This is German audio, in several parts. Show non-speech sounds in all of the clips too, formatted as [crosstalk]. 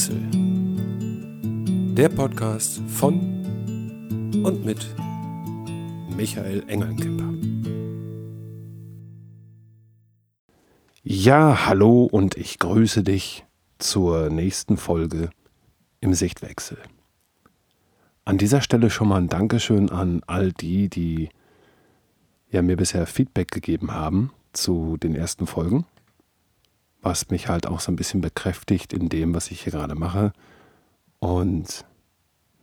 Sichtwechsel. Der Podcast von und mit Michael Engelnkemper. Ja, hallo und ich grüße dich zur nächsten Folge im Sichtwechsel. An dieser Stelle schon mal ein Dankeschön an all die, die ja mir bisher Feedback gegeben haben zu den ersten Folgen was mich halt auch so ein bisschen bekräftigt in dem, was ich hier gerade mache. Und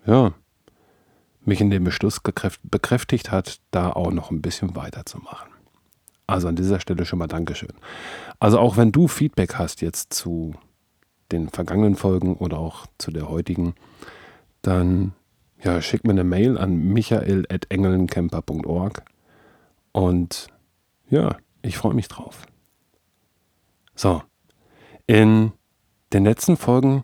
ja, mich in dem Beschluss bekräftigt hat, da auch noch ein bisschen weiterzumachen. Also an dieser Stelle schon mal Dankeschön. Also auch wenn du Feedback hast jetzt zu den vergangenen Folgen oder auch zu der heutigen, dann ja, schick mir eine Mail an michael.engelnkemper.org und ja, ich freue mich drauf. So, in den letzten Folgen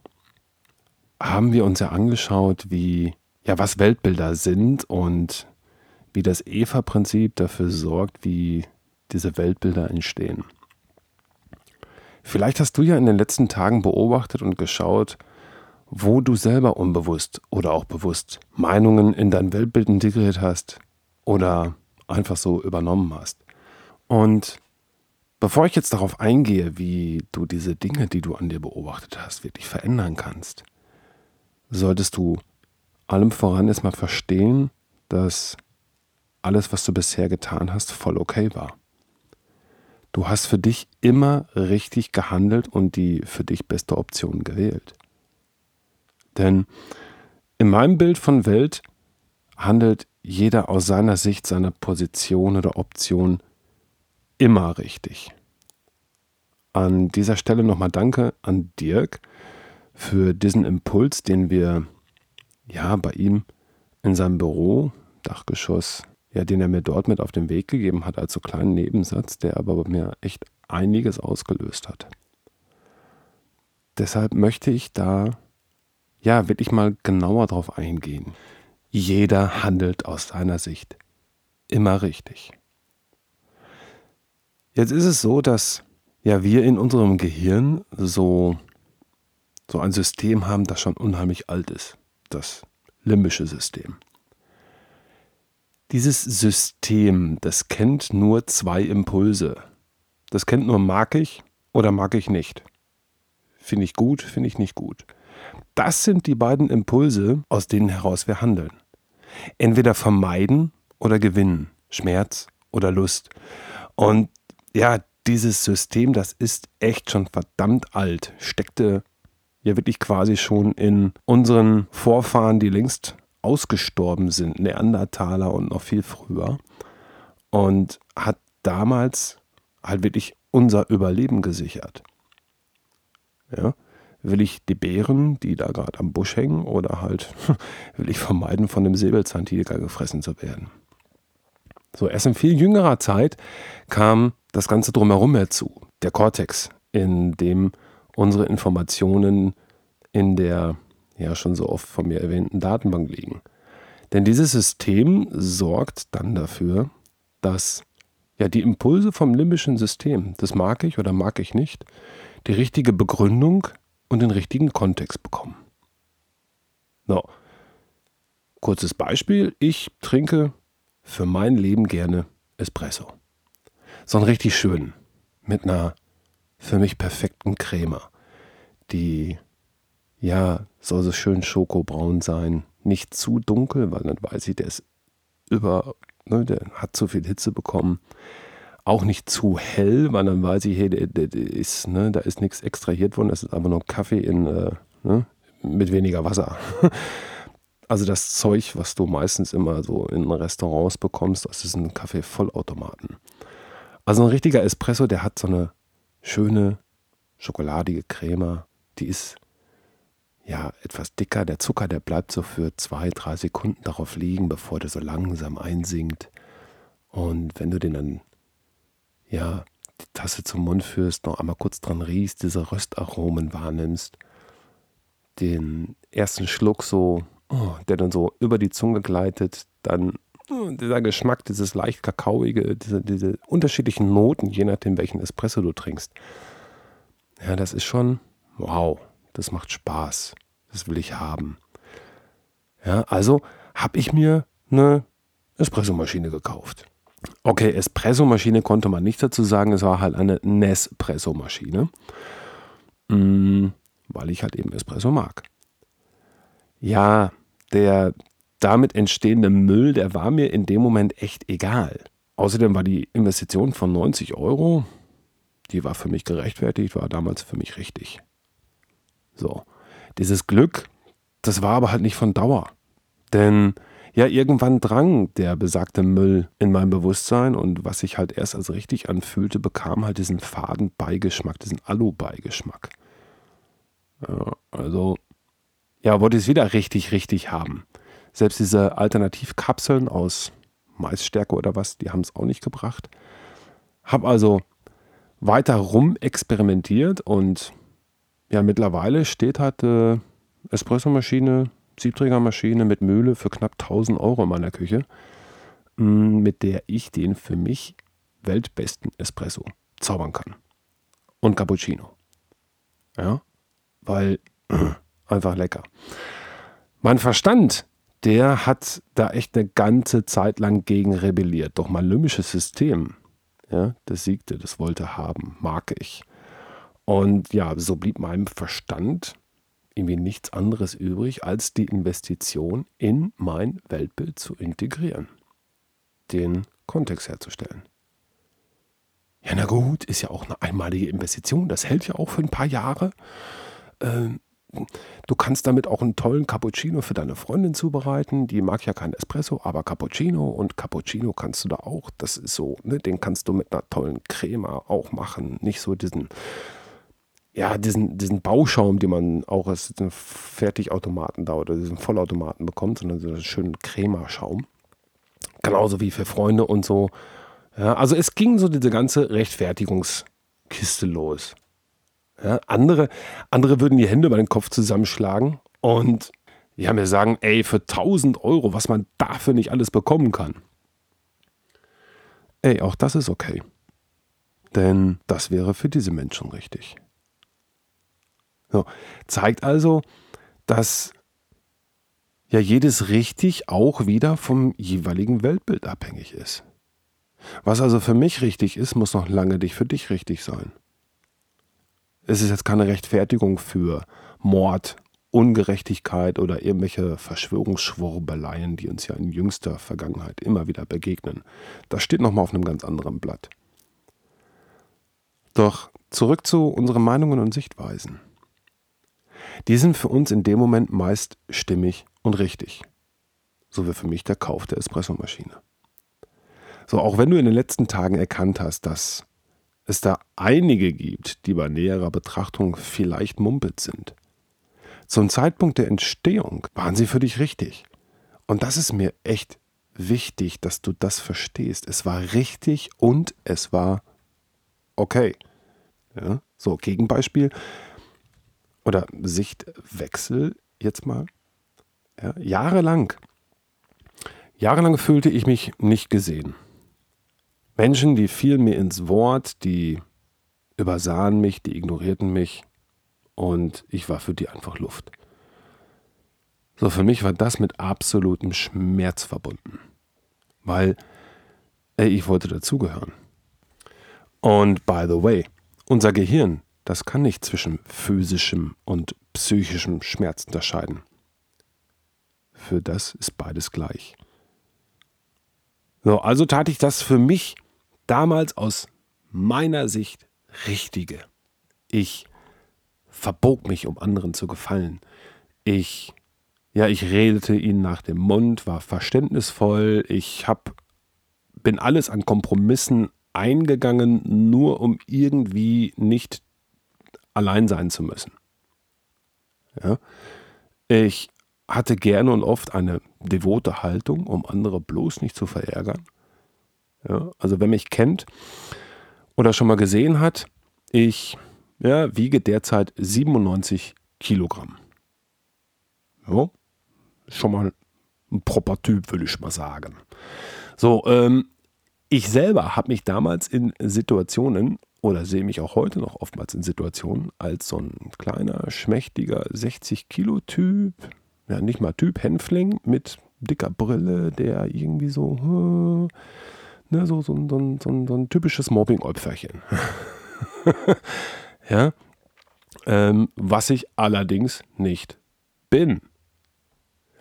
haben wir uns ja angeschaut, wie, ja, was Weltbilder sind und wie das EVA-Prinzip dafür sorgt, wie diese Weltbilder entstehen. Vielleicht hast du ja in den letzten Tagen beobachtet und geschaut, wo du selber unbewusst oder auch bewusst Meinungen in dein Weltbild integriert hast oder einfach so übernommen hast. Und Bevor ich jetzt darauf eingehe, wie du diese Dinge, die du an dir beobachtet hast, wirklich verändern kannst, solltest du allem voran erstmal verstehen, dass alles, was du bisher getan hast, voll okay war. Du hast für dich immer richtig gehandelt und die für dich beste Option gewählt. Denn in meinem Bild von Welt handelt jeder aus seiner Sicht, seiner Position oder Option immer richtig. An dieser Stelle nochmal Danke an Dirk für diesen Impuls, den wir ja bei ihm in seinem Büro, Dachgeschoss, ja, den er mir dort mit auf den Weg gegeben hat, als so kleinen Nebensatz, der aber bei mir echt einiges ausgelöst hat. Deshalb möchte ich da ja wirklich mal genauer drauf eingehen. Jeder handelt aus seiner Sicht immer richtig. Jetzt ist es so, dass ja wir in unserem Gehirn so, so ein System haben, das schon unheimlich alt ist. Das limbische System. Dieses System, das kennt nur zwei Impulse. Das kennt nur mag ich oder mag ich nicht. Finde ich gut, finde ich nicht gut. Das sind die beiden Impulse, aus denen heraus wir handeln. Entweder vermeiden oder gewinnen, Schmerz oder Lust. Und ja, dieses System, das ist echt schon verdammt alt, steckte ja wirklich quasi schon in unseren Vorfahren, die längst ausgestorben sind, Neandertaler und noch viel früher. Und hat damals halt wirklich unser Überleben gesichert. Ja, will ich die Bären, die da gerade am Busch hängen, oder halt [laughs] will ich vermeiden, von dem Säbelzahntiger gefressen zu werden? So, erst in viel jüngerer Zeit kam das Ganze drumherum herzu, der Cortex, in dem unsere Informationen in der ja schon so oft von mir erwähnten Datenbank liegen. Denn dieses System sorgt dann dafür, dass ja die Impulse vom limbischen System, das mag ich oder mag ich nicht, die richtige Begründung und den richtigen Kontext bekommen. No. Kurzes Beispiel, ich trinke für mein Leben gerne Espresso. So einen richtig schönen, mit einer für mich perfekten Creme, die ja soll so schön schokobraun sein, nicht zu dunkel, weil dann weiß ich, der ist über, ne, der hat zu viel Hitze bekommen. Auch nicht zu hell, weil dann weiß ich, hey, der, der, ist, ne, da ist nichts extrahiert worden, das ist einfach nur Kaffee in, äh, ne, mit weniger Wasser. [laughs] Also das Zeug, was du meistens immer so in Restaurants bekommst, ist ein Kaffee-Vollautomaten. Also ein richtiger Espresso, der hat so eine schöne schokoladige Creme, die ist ja etwas dicker. Der Zucker, der bleibt so für zwei, drei Sekunden darauf liegen, bevor der so langsam einsinkt. Und wenn du den dann ja die Tasse zum Mund führst, noch einmal kurz dran riechst, diese Röstaromen wahrnimmst, den ersten Schluck so oh, der dann so über die Zunge gleitet, dann oh, dieser Geschmack, dieses leicht kakaoige, diese, diese unterschiedlichen Noten, je nachdem, welchen Espresso du trinkst. Ja, das ist schon wow. das macht Spaß, das will ich haben. Ja, also habe ich mir eine Espressomaschine gekauft. Okay, Espressomaschine konnte man nicht dazu sagen, es war halt eine Nespresso-Maschine, mm, weil ich halt eben Espresso mag. Ja, der damit entstehende Müll, der war mir in dem Moment echt egal. Außerdem war die Investition von 90 Euro, die war für mich gerechtfertigt, war damals für mich richtig. So, dieses Glück, das war aber halt nicht von Dauer. Denn ja, irgendwann drang der besagte Müll in mein Bewusstsein und was sich halt erst als richtig anfühlte, bekam halt diesen faden Beigeschmack, diesen Alu-Beigeschmack. Ja, also, ja, wollte ich es wieder richtig, richtig haben. Selbst diese Alternativkapseln aus Maisstärke oder was, die haben es auch nicht gebracht. Hab also weiter rum experimentiert und ja, mittlerweile steht halt äh, Espressomaschine Siebträgermaschine mit Mühle für knapp 1000 Euro in meiner Küche, mm, mit der ich den für mich weltbesten Espresso zaubern kann. Und Cappuccino. Ja, weil [clears throat] einfach lecker. Mein Verstand, der hat da echt eine ganze Zeit lang gegen rebelliert. Doch mein limbisches System, ja, das siegte, das wollte haben, mag ich. Und ja, so blieb meinem Verstand irgendwie nichts anderes übrig, als die Investition in mein Weltbild zu integrieren, den Kontext herzustellen. Ja, na gut, ist ja auch eine einmalige Investition, das hält ja auch für ein paar Jahre. Ähm, du kannst damit auch einen tollen Cappuccino für deine Freundin zubereiten. Die mag ja kein Espresso, aber Cappuccino und Cappuccino kannst du da auch. Das ist so, ne, den kannst du mit einer tollen Crema auch machen. Nicht so diesen ja, diesen, diesen Bauschaum, den man auch aus einem Fertigautomaten da oder diesen Vollautomaten bekommt, sondern so einen schönen Cremerschaum. Genauso wie für Freunde und so. Ja, also es ging so diese ganze Rechtfertigungskiste los. Ja, andere, andere würden die Hände über den Kopf zusammenschlagen und ja, mir sagen, ey, für 1000 Euro, was man dafür nicht alles bekommen kann. Ey, auch das ist okay. Denn das wäre für diese Menschen richtig. So, zeigt also, dass ja jedes richtig auch wieder vom jeweiligen Weltbild abhängig ist. Was also für mich richtig ist, muss noch lange nicht für dich richtig sein. Es ist jetzt keine Rechtfertigung für Mord, Ungerechtigkeit oder irgendwelche Verschwörungsschwurbeleien, die uns ja in jüngster Vergangenheit immer wieder begegnen. Das steht nochmal auf einem ganz anderen Blatt. Doch zurück zu unseren Meinungen und Sichtweisen. Die sind für uns in dem Moment meist stimmig und richtig. So wie für mich der Kauf der Espressomaschine. So, auch wenn du in den letzten Tagen erkannt hast, dass es da einige gibt, die bei näherer Betrachtung vielleicht mumpelt sind. Zum Zeitpunkt der Entstehung waren sie für dich richtig. Und das ist mir echt wichtig, dass du das verstehst. Es war richtig und es war okay. Ja? So, Gegenbeispiel oder Sichtwechsel jetzt mal. Ja, jahrelang, jahrelang fühlte ich mich nicht gesehen. Menschen, die fielen mir ins Wort, die übersahen mich, die ignorierten mich und ich war für die einfach Luft. So, für mich war das mit absolutem Schmerz verbunden, weil ey, ich wollte dazugehören. Und by the way, unser Gehirn das kann nicht zwischen physischem und psychischem Schmerz unterscheiden. Für das ist beides gleich. So, also tat ich das für mich damals aus meiner Sicht Richtige. Ich verbog mich, um anderen zu gefallen. Ich, ja, ich redete ihnen nach dem Mund, war verständnisvoll. Ich hab, bin alles an Kompromissen eingegangen, nur um irgendwie nicht allein sein zu müssen. Ja? Ich hatte gerne und oft eine devote Haltung, um andere bloß nicht zu verärgern. Ja? Also wer mich kennt oder schon mal gesehen hat, ich ja, wiege derzeit 97 Kilogramm. Ja, schon mal ein proper Typ, würde ich mal sagen. So, ähm, ich selber habe mich damals in Situationen oder sehe mich auch heute noch oftmals in Situationen als so ein kleiner, schmächtiger 60-Kilo-Typ, ja, nicht mal Typ, Hänfling mit dicker Brille, der irgendwie so, hm, ne, so, so, so, so, so ein typisches Mobbing-Opferchen. [laughs] ja, ähm, was ich allerdings nicht bin.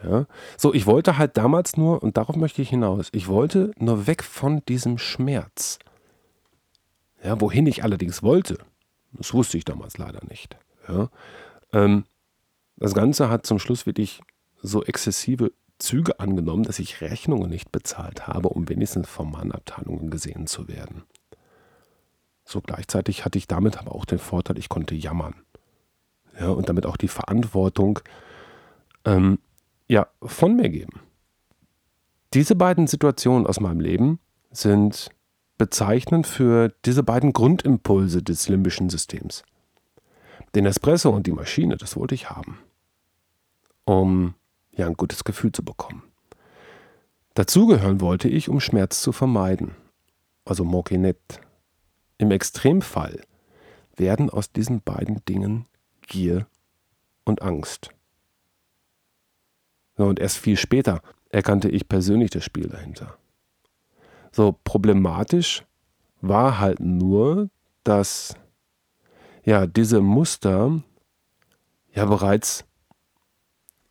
Ja? So, ich wollte halt damals nur, und darauf möchte ich hinaus, ich wollte nur weg von diesem Schmerz. Ja, wohin ich allerdings wollte, das wusste ich damals leider nicht. Ja? Ähm, das Ganze hat zum Schluss wirklich so exzessive Züge angenommen, dass ich Rechnungen nicht bezahlt habe, um wenigstens von meinen Abteilungen gesehen zu werden. So gleichzeitig hatte ich damit aber auch den Vorteil, ich konnte jammern. Ja, und damit auch die Verantwortung ähm, ja, von mir geben. Diese beiden Situationen aus meinem Leben sind bezeichnend für diese beiden Grundimpulse des limbischen Systems. Den Espresso und die Maschine, das wollte ich haben, um ja ein gutes Gefühl zu bekommen. Dazugehören wollte ich, um Schmerz zu vermeiden, also Mokinet. Im Extremfall werden aus diesen beiden Dingen Gier und Angst. Und erst viel später erkannte ich persönlich das Spiel dahinter. So problematisch war halt nur, dass ja diese Muster ja bereits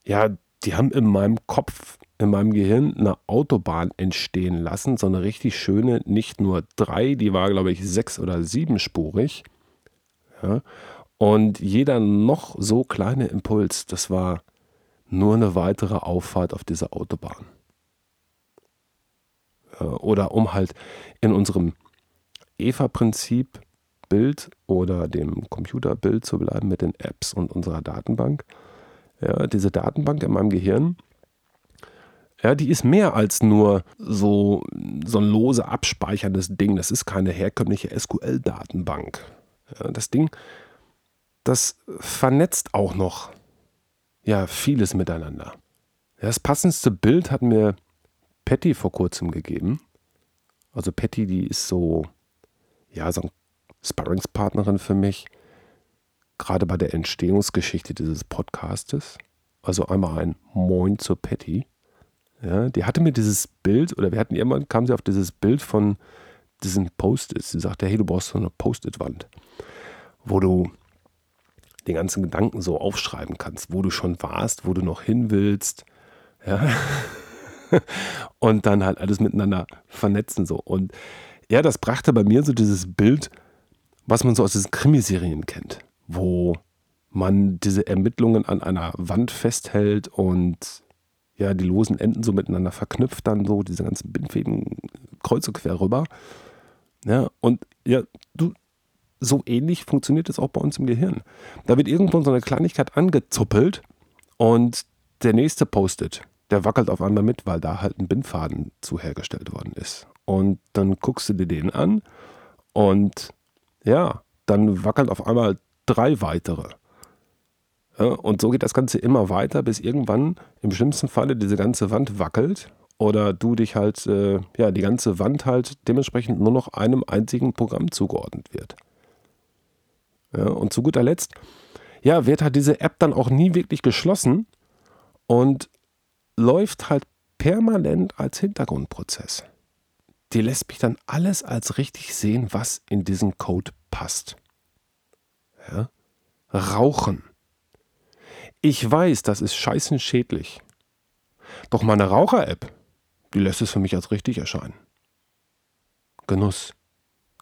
ja, die haben in meinem Kopf, in meinem Gehirn eine Autobahn entstehen lassen, so eine richtig schöne, nicht nur drei, die war glaube ich sechs oder siebenspurig. Ja, und jeder noch so kleine Impuls, das war nur eine weitere Auffahrt auf dieser Autobahn. Oder um halt in unserem EVA-Prinzip Bild oder dem Computerbild zu bleiben mit den Apps und unserer Datenbank. Ja, diese Datenbank in meinem Gehirn, ja, die ist mehr als nur so, so ein lose abspeicherndes Ding. Das ist keine herkömmliche SQL-Datenbank. Ja, das Ding das vernetzt auch noch ja vieles miteinander. Das passendste Bild hat mir Patty vor kurzem gegeben. Also Patty, die ist so, ja, so eine Sparringspartnerin für mich, gerade bei der Entstehungsgeschichte dieses Podcastes. Also einmal ein Moin zur Patty. Ja, die hatte mir dieses Bild, oder wir hatten irgendwann, kam sie auf dieses Bild von diesen Post-its. Sie sagte, hey, du brauchst so eine Post-it-Wand, wo du den ganzen Gedanken so aufschreiben kannst, wo du schon warst, wo du noch hin willst. Ja. [laughs] Und dann halt alles miteinander vernetzen so. Und ja, das brachte bei mir so dieses Bild, was man so aus diesen Krimiserien kennt, wo man diese Ermittlungen an einer Wand festhält und ja, die losen Enden so miteinander verknüpft, dann so diese ganzen Bindfäden kreuz und quer rüber. Ja, und ja, du, so ähnlich funktioniert es auch bei uns im Gehirn. Da wird irgendwo so eine Kleinigkeit angezuppelt und der nächste postet, der wackelt auf einmal mit, weil da halt ein Bindfaden zu hergestellt worden ist. Und dann guckst du dir den an und ja, dann wackeln auf einmal drei weitere. Ja, und so geht das Ganze immer weiter, bis irgendwann im schlimmsten Falle diese ganze Wand wackelt oder du dich halt, äh, ja, die ganze Wand halt dementsprechend nur noch einem einzigen Programm zugeordnet wird. Ja, und zu guter Letzt, ja, wird halt diese App dann auch nie wirklich geschlossen und läuft halt permanent als Hintergrundprozess. Die lässt mich dann alles als richtig sehen, was in diesen Code passt. Ja? Rauchen. Ich weiß, das ist scheißen schädlich. Doch meine Raucher-App, die lässt es für mich als richtig erscheinen. Genuss,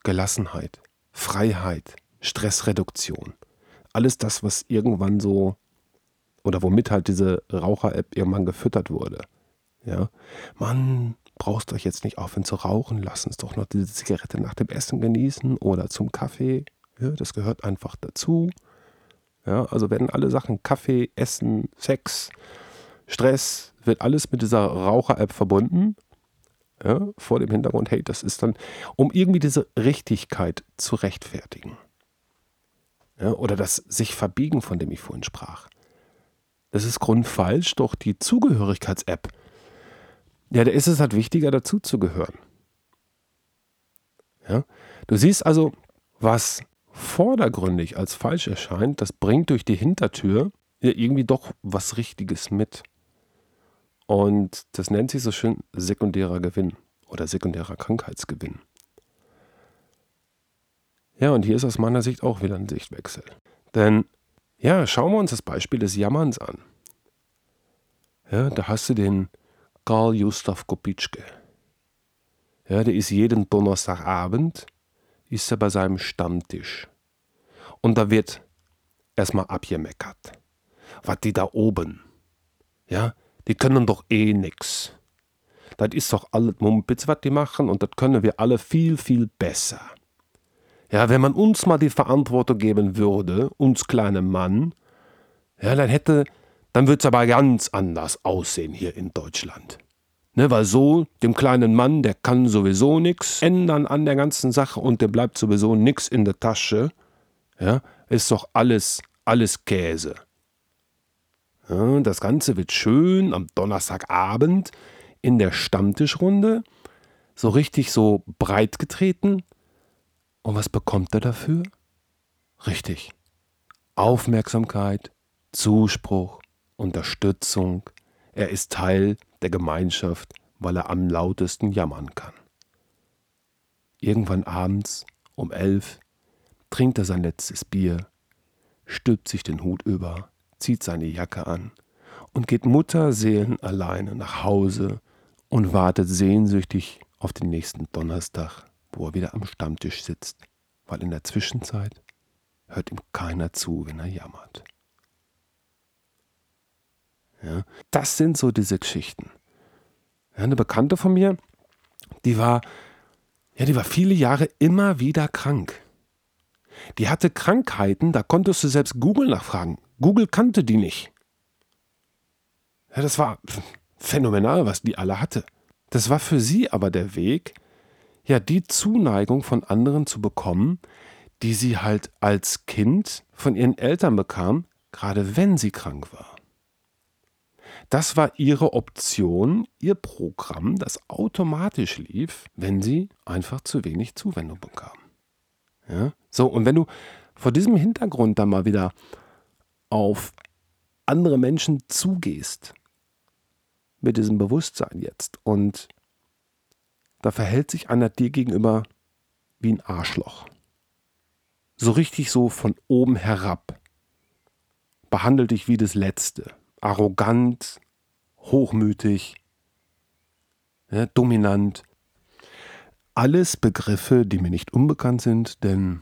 Gelassenheit, Freiheit, Stressreduktion. Alles das, was irgendwann so oder womit halt diese Raucher-App irgendwann gefüttert wurde. Ja, man brauchst euch jetzt nicht aufhören zu rauchen, lass uns doch noch diese Zigarette nach dem Essen genießen oder zum Kaffee. Ja, das gehört einfach dazu. Ja, also werden alle Sachen Kaffee, Essen, Sex, Stress, wird alles mit dieser Raucher-App verbunden. Ja, vor dem Hintergrund, hey, das ist dann, um irgendwie diese Richtigkeit zu rechtfertigen. Ja, oder das sich verbiegen, von dem ich vorhin sprach. Das ist grundfalsch, doch die Zugehörigkeits-App, ja, da ist es halt wichtiger, dazuzugehören. Ja? Du siehst also, was vordergründig als falsch erscheint, das bringt durch die Hintertür ja irgendwie doch was Richtiges mit. Und das nennt sich so schön sekundärer Gewinn oder sekundärer Krankheitsgewinn. Ja, und hier ist aus meiner Sicht auch wieder ein Sichtwechsel. Denn, ja, schauen wir uns das Beispiel des Jammerns an. Ja, da hast du den Karl Gustav Kopitschke. Ja, der ist jeden Donnerstagabend ist er bei seinem Stammtisch. Und da wird erstmal abgemeckert. Was die da oben, ja, die können doch eh nix. Das ist doch alles Mumpitz, was die machen, und das können wir alle viel, viel besser. Ja, wenn man uns mal die Verantwortung geben würde, uns kleine Mann, ja, dann hätte, dann würde es aber ganz anders aussehen hier in Deutschland. Ne, weil so, dem kleinen Mann, der kann sowieso nichts ändern an der ganzen Sache und der bleibt sowieso nichts in der Tasche. Ja, ist doch alles, alles Käse. Ja, das Ganze wird schön am Donnerstagabend in der Stammtischrunde so richtig so breit getreten. Und was bekommt er dafür? Richtig. Aufmerksamkeit, Zuspruch, Unterstützung. Er ist Teil der Gemeinschaft, weil er am lautesten jammern kann. Irgendwann abends um elf trinkt er sein letztes Bier, stülpt sich den Hut über, zieht seine Jacke an und geht Mutterseelen alleine nach Hause und wartet sehnsüchtig auf den nächsten Donnerstag, wo er wieder am Stammtisch sitzt, weil in der Zwischenzeit hört ihm keiner zu, wenn er jammert. Ja, das sind so diese Geschichten. Ja, eine Bekannte von mir, die war, ja, die war viele Jahre immer wieder krank. Die hatte Krankheiten, da konntest du selbst Google nachfragen. Google kannte die nicht. Ja, das war phänomenal, was die alle hatte. Das war für sie aber der Weg, ja, die Zuneigung von anderen zu bekommen, die sie halt als Kind von ihren Eltern bekam, gerade wenn sie krank war. Das war ihre Option, ihr Programm, das automatisch lief, wenn sie einfach zu wenig Zuwendung bekam. Ja? So, und wenn du vor diesem Hintergrund dann mal wieder auf andere Menschen zugehst, mit diesem Bewusstsein jetzt, und da verhält sich einer dir gegenüber wie ein Arschloch. So richtig so von oben herab. Behandelt dich wie das Letzte arrogant, hochmütig, ja, dominant. Alles Begriffe, die mir nicht unbekannt sind, denn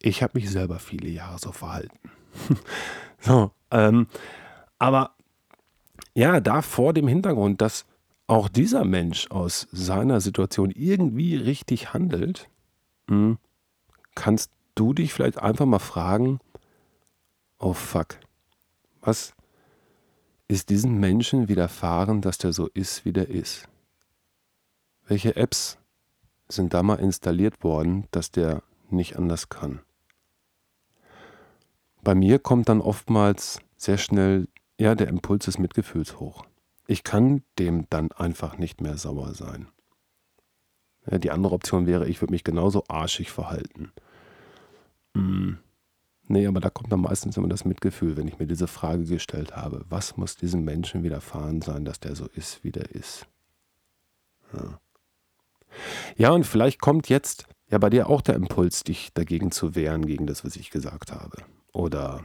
ich habe mich selber viele Jahre so verhalten. [laughs] so, ähm, aber ja, da vor dem Hintergrund, dass auch dieser Mensch aus seiner Situation irgendwie richtig handelt, hm, kannst du dich vielleicht einfach mal fragen, oh fuck, was, ist diesem Menschen widerfahren, dass der so ist, wie der ist? Welche Apps sind da mal installiert worden, dass der nicht anders kann? Bei mir kommt dann oftmals sehr schnell ja, der Impuls des Mitgefühls hoch. Ich kann dem dann einfach nicht mehr sauer sein. Ja, die andere Option wäre, ich würde mich genauso arschig verhalten. Hm. Nee, aber da kommt dann meistens immer das Mitgefühl, wenn ich mir diese Frage gestellt habe. Was muss diesem Menschen widerfahren sein, dass der so ist, wie der ist? Ja. ja, und vielleicht kommt jetzt ja bei dir auch der Impuls, dich dagegen zu wehren, gegen das, was ich gesagt habe. Oder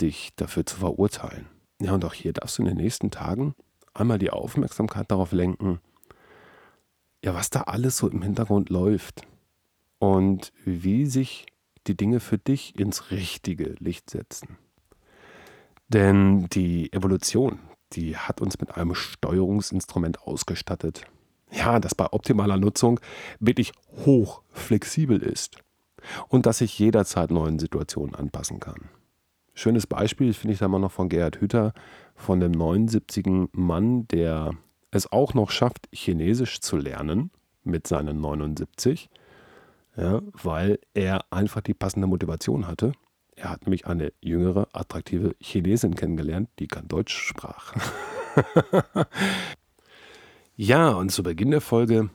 dich dafür zu verurteilen. Ja, und auch hier darfst du in den nächsten Tagen einmal die Aufmerksamkeit darauf lenken, ja, was da alles so im Hintergrund läuft und wie sich die Dinge für dich ins richtige Licht setzen. Denn die Evolution, die hat uns mit einem Steuerungsinstrument ausgestattet. Ja, das bei optimaler Nutzung wirklich hoch flexibel ist und das sich jederzeit neuen Situationen anpassen kann. Schönes Beispiel finde ich da mal noch von Gerhard Hütter, von dem 79. Mann, der es auch noch schafft, Chinesisch zu lernen mit seinen 79 ja, weil er einfach die passende Motivation hatte. Er hat nämlich eine jüngere, attraktive Chinesin kennengelernt, die kein Deutsch sprach. [laughs] ja, und zu Beginn der Folge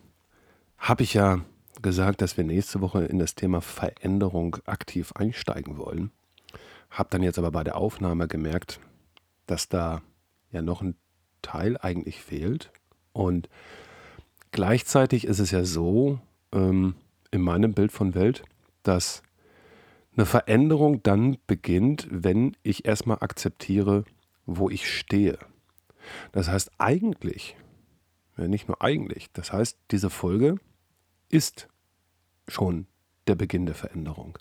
habe ich ja gesagt, dass wir nächste Woche in das Thema Veränderung aktiv einsteigen wollen. Hab dann jetzt aber bei der Aufnahme gemerkt, dass da ja noch ein Teil eigentlich fehlt. Und gleichzeitig ist es ja so, ähm, in meinem Bild von Welt, dass eine Veränderung dann beginnt, wenn ich erstmal akzeptiere, wo ich stehe. Das heißt eigentlich, ja nicht nur eigentlich, das heißt, diese Folge ist schon der Beginn der Veränderung.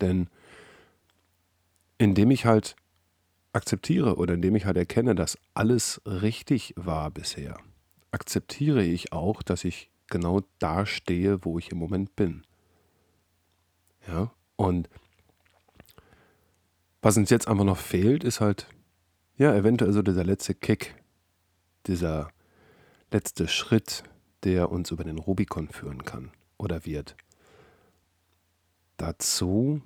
Denn indem ich halt akzeptiere oder indem ich halt erkenne, dass alles richtig war bisher, akzeptiere ich auch, dass ich genau da stehe, wo ich im Moment bin. Ja, und was uns jetzt einfach noch fehlt, ist halt, ja, eventuell so dieser letzte Kick, dieser letzte Schritt, der uns über den Rubikon führen kann oder wird. Dazu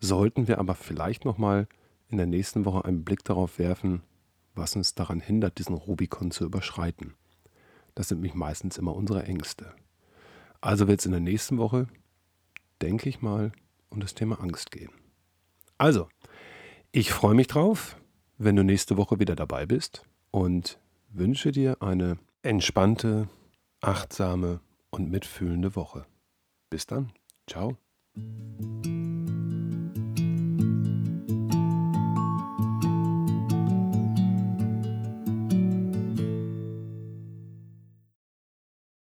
sollten wir aber vielleicht nochmal in der nächsten Woche einen Blick darauf werfen, was uns daran hindert, diesen Rubikon zu überschreiten. Das sind nämlich meistens immer unsere Ängste. Also wird es in der nächsten Woche, denke ich mal, um das Thema Angst gehen. Also, ich freue mich drauf, wenn du nächste Woche wieder dabei bist und wünsche dir eine entspannte, achtsame und mitfühlende Woche. Bis dann. Ciao.